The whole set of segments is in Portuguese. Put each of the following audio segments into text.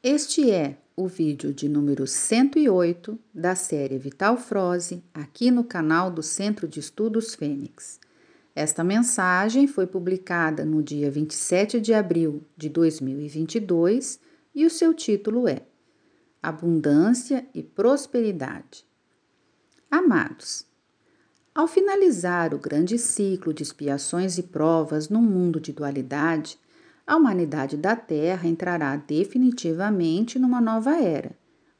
Este é o vídeo de número 108 da série Vital Froze, aqui no canal do Centro de Estudos Fênix. Esta mensagem foi publicada no dia 27 de abril de 2022 e o seu título é Abundância e Prosperidade. Amados, ao finalizar o grande ciclo de expiações e provas no mundo de dualidade, a humanidade da Terra entrará definitivamente numa nova era,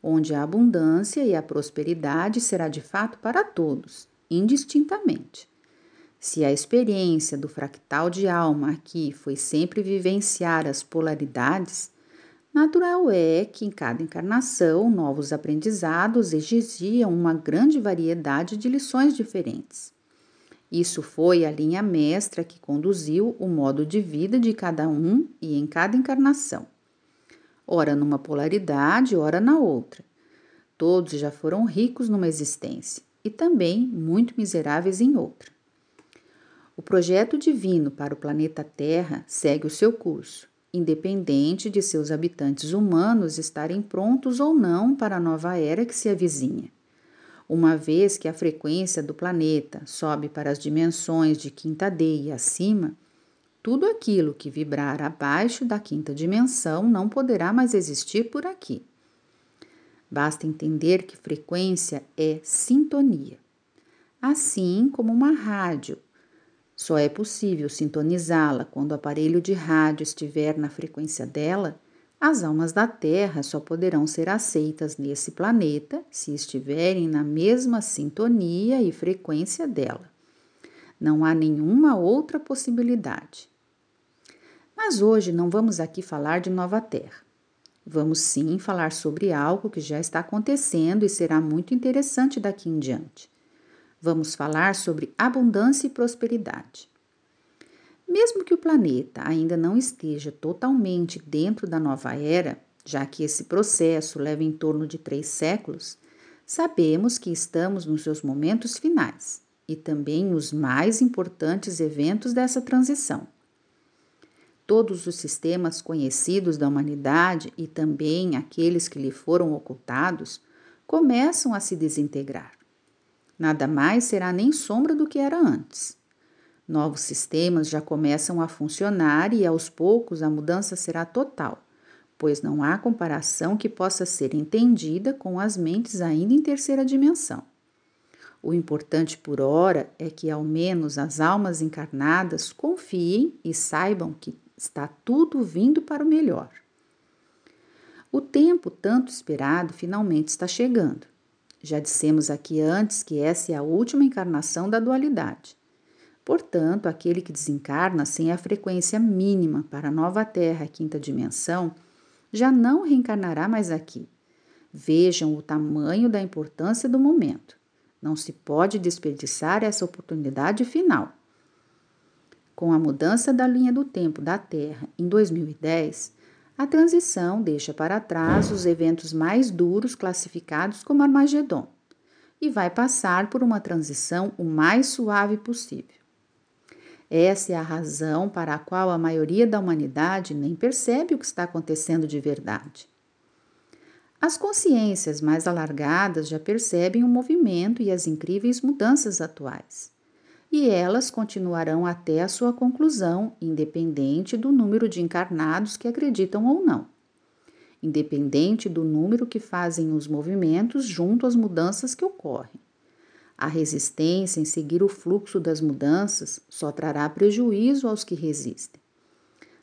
onde a abundância e a prosperidade será de fato para todos, indistintamente. Se a experiência do fractal de alma aqui foi sempre vivenciar as polaridades, natural é que em cada encarnação novos aprendizados exigiam uma grande variedade de lições diferentes. Isso foi a linha mestra que conduziu o modo de vida de cada um e em cada encarnação. Ora numa polaridade, ora na outra. Todos já foram ricos numa existência e também muito miseráveis em outra. O projeto divino para o planeta Terra segue o seu curso independente de seus habitantes humanos estarem prontos ou não para a nova era que se avizinha. Uma vez que a frequência do planeta sobe para as dimensões de quinta D e acima, tudo aquilo que vibrar abaixo da quinta dimensão não poderá mais existir por aqui. Basta entender que frequência é sintonia. Assim como uma rádio só é possível sintonizá-la quando o aparelho de rádio estiver na frequência dela. As almas da Terra só poderão ser aceitas nesse planeta se estiverem na mesma sintonia e frequência dela. Não há nenhuma outra possibilidade. Mas hoje não vamos aqui falar de Nova Terra. Vamos sim falar sobre algo que já está acontecendo e será muito interessante daqui em diante vamos falar sobre abundância e prosperidade. Mesmo que o planeta ainda não esteja totalmente dentro da nova era, já que esse processo leva em torno de três séculos, sabemos que estamos nos seus momentos finais e também os mais importantes eventos dessa transição. Todos os sistemas conhecidos da humanidade e também aqueles que lhe foram ocultados começam a se desintegrar. Nada mais será nem sombra do que era antes. Novos sistemas já começam a funcionar e aos poucos a mudança será total, pois não há comparação que possa ser entendida com as mentes ainda em terceira dimensão. O importante por ora é que ao menos as almas encarnadas confiem e saibam que está tudo vindo para o melhor. O tempo tanto esperado finalmente está chegando. Já dissemos aqui antes que essa é a última encarnação da dualidade. Portanto, aquele que desencarna sem a frequência mínima para a nova Terra, quinta dimensão, já não reencarnará mais aqui. Vejam o tamanho da importância do momento. Não se pode desperdiçar essa oportunidade final. Com a mudança da linha do tempo da Terra em 2010, a transição deixa para trás os eventos mais duros classificados como Armagedon e vai passar por uma transição o mais suave possível. Essa é a razão para a qual a maioria da humanidade nem percebe o que está acontecendo de verdade. As consciências mais alargadas já percebem o movimento e as incríveis mudanças atuais e elas continuarão até a sua conclusão, independente do número de encarnados que acreditam ou não, independente do número que fazem os movimentos junto às mudanças que ocorrem. A resistência em seguir o fluxo das mudanças só trará prejuízo aos que resistem.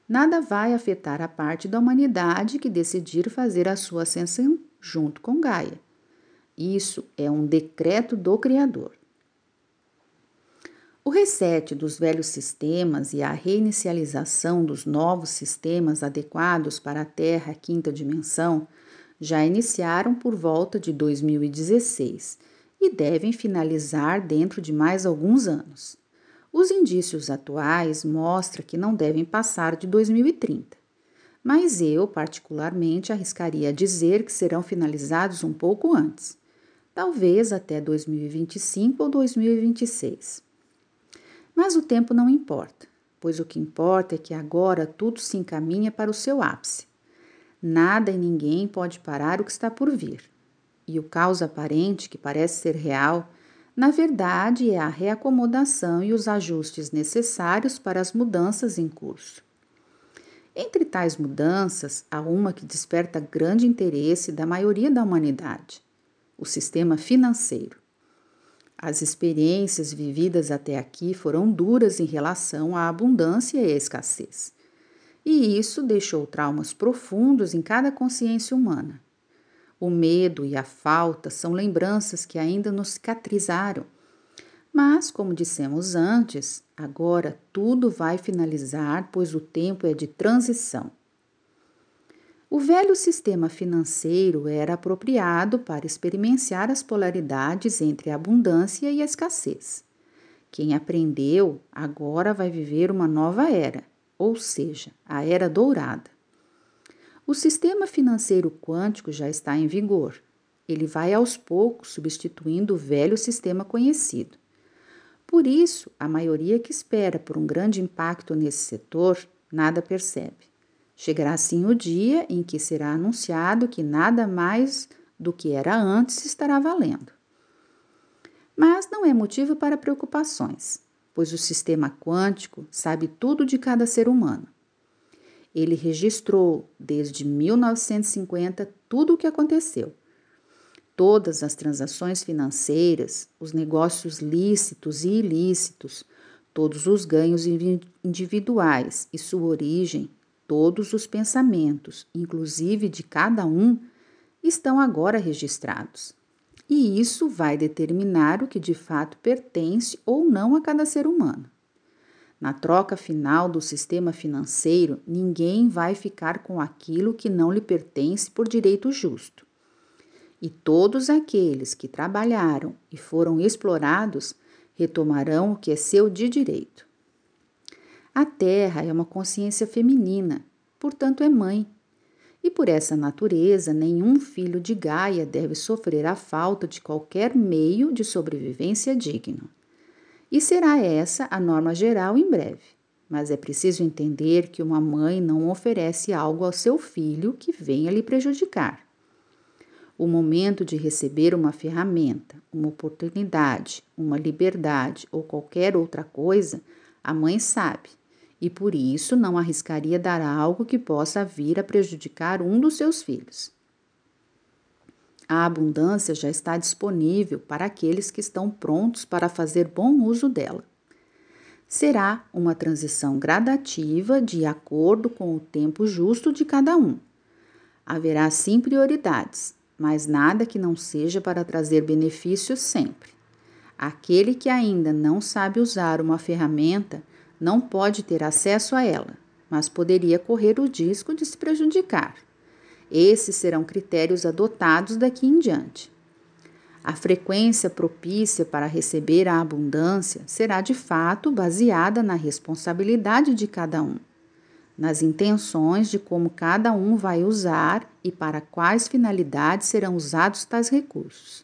Nada vai afetar a parte da humanidade que decidir fazer a sua ascensão junto com Gaia. Isso é um decreto do Criador. O reset dos velhos sistemas e a reinicialização dos novos sistemas adequados para a Terra quinta dimensão já iniciaram por volta de 2016 e devem finalizar dentro de mais alguns anos. Os indícios atuais mostram que não devem passar de 2030, mas eu, particularmente, arriscaria dizer que serão finalizados um pouco antes, talvez até 2025 ou 2026. Mas o tempo não importa, pois o que importa é que agora tudo se encaminha para o seu ápice. Nada e ninguém pode parar o que está por vir. E o caos aparente, que parece ser real, na verdade é a reacomodação e os ajustes necessários para as mudanças em curso. Entre tais mudanças, há uma que desperta grande interesse da maioria da humanidade: o sistema financeiro. As experiências vividas até aqui foram duras em relação à abundância e à escassez. E isso deixou traumas profundos em cada consciência humana. O medo e a falta são lembranças que ainda nos cicatrizaram. Mas, como dissemos antes, agora tudo vai finalizar, pois o tempo é de transição. O velho sistema financeiro era apropriado para experienciar as polaridades entre a abundância e a escassez. Quem aprendeu agora vai viver uma nova era, ou seja, a era dourada. O sistema financeiro quântico já está em vigor. Ele vai aos poucos substituindo o velho sistema conhecido. Por isso, a maioria que espera por um grande impacto nesse setor nada percebe. Chegará assim o dia em que será anunciado que nada mais do que era antes estará valendo. Mas não é motivo para preocupações, pois o sistema quântico sabe tudo de cada ser humano. Ele registrou desde 1950 tudo o que aconteceu. Todas as transações financeiras, os negócios lícitos e ilícitos, todos os ganhos individuais e sua origem, todos os pensamentos, inclusive de cada um, estão agora registrados. E isso vai determinar o que de fato pertence ou não a cada ser humano. Na troca final do sistema financeiro, ninguém vai ficar com aquilo que não lhe pertence por direito justo. E todos aqueles que trabalharam e foram explorados retomarão o que é seu de direito. A Terra é uma consciência feminina, portanto é mãe. E por essa natureza, nenhum filho de Gaia deve sofrer a falta de qualquer meio de sobrevivência digno. E será essa a norma geral em breve. Mas é preciso entender que uma mãe não oferece algo ao seu filho que venha lhe prejudicar. O momento de receber uma ferramenta, uma oportunidade, uma liberdade ou qualquer outra coisa, a mãe sabe, e por isso não arriscaria dar algo que possa vir a prejudicar um dos seus filhos. A abundância já está disponível para aqueles que estão prontos para fazer bom uso dela. Será uma transição gradativa de acordo com o tempo justo de cada um. Haverá sim prioridades, mas nada que não seja para trazer benefícios sempre. Aquele que ainda não sabe usar uma ferramenta não pode ter acesso a ela, mas poderia correr o risco de se prejudicar. Esses serão critérios adotados daqui em diante. A frequência propícia para receber a abundância será de fato baseada na responsabilidade de cada um, nas intenções de como cada um vai usar e para quais finalidades serão usados tais recursos.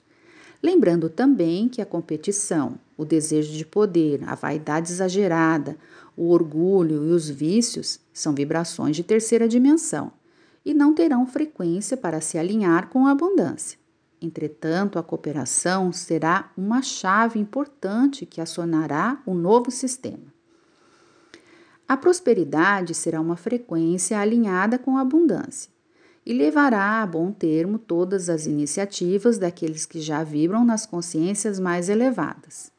Lembrando também que a competição, o desejo de poder, a vaidade exagerada, o orgulho e os vícios são vibrações de terceira dimensão e não terão frequência para se alinhar com a abundância. Entretanto, a cooperação será uma chave importante que acionará o novo sistema. A prosperidade será uma frequência alinhada com a abundância e levará a bom termo todas as iniciativas daqueles que já vibram nas consciências mais elevadas.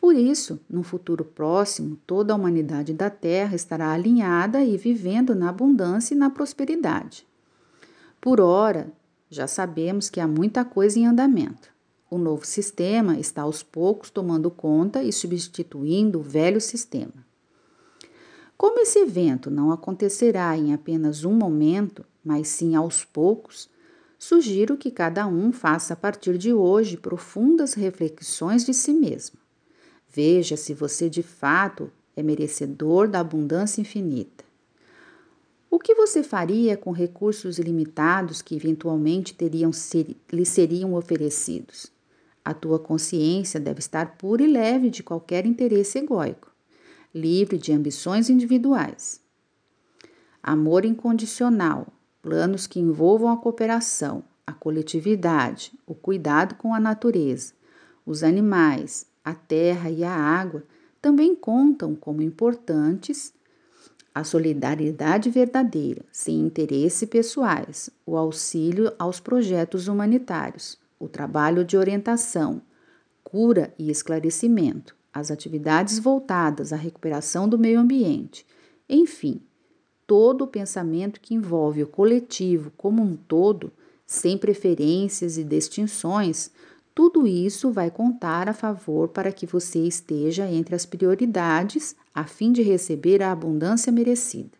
Por isso, no futuro próximo, toda a humanidade da Terra estará alinhada e vivendo na abundância e na prosperidade. Por ora, já sabemos que há muita coisa em andamento. O novo sistema está aos poucos tomando conta e substituindo o velho sistema. Como esse evento não acontecerá em apenas um momento, mas sim aos poucos, sugiro que cada um faça a partir de hoje profundas reflexões de si mesmo. Veja se você de fato é merecedor da abundância infinita. O que você faria com recursos ilimitados que eventualmente teriam ser, lhe seriam oferecidos? A tua consciência deve estar pura e leve de qualquer interesse egóico, livre de ambições individuais. Amor incondicional, planos que envolvam a cooperação, a coletividade, o cuidado com a natureza, os animais, a terra e a água também contam como importantes a solidariedade verdadeira, sem interesse pessoais, o auxílio aos projetos humanitários, o trabalho de orientação, cura e esclarecimento, as atividades voltadas à recuperação do meio ambiente, enfim, todo o pensamento que envolve o coletivo como um todo, sem preferências e distinções, tudo isso vai contar a favor para que você esteja entre as prioridades a fim de receber a abundância merecida.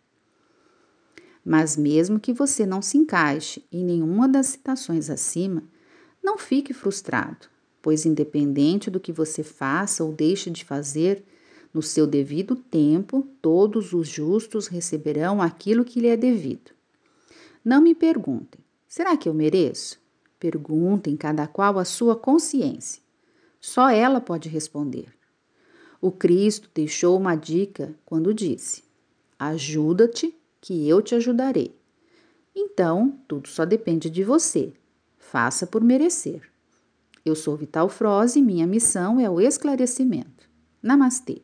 Mas, mesmo que você não se encaixe em nenhuma das citações acima, não fique frustrado, pois, independente do que você faça ou deixe de fazer, no seu devido tempo, todos os justos receberão aquilo que lhe é devido. Não me perguntem: será que eu mereço? Perguntem cada qual a sua consciência. Só ela pode responder. O Cristo deixou uma dica quando disse: Ajuda-te, que eu te ajudarei. Então, tudo só depende de você. Faça por merecer. Eu sou Vital Froze e minha missão é o esclarecimento. Namastê.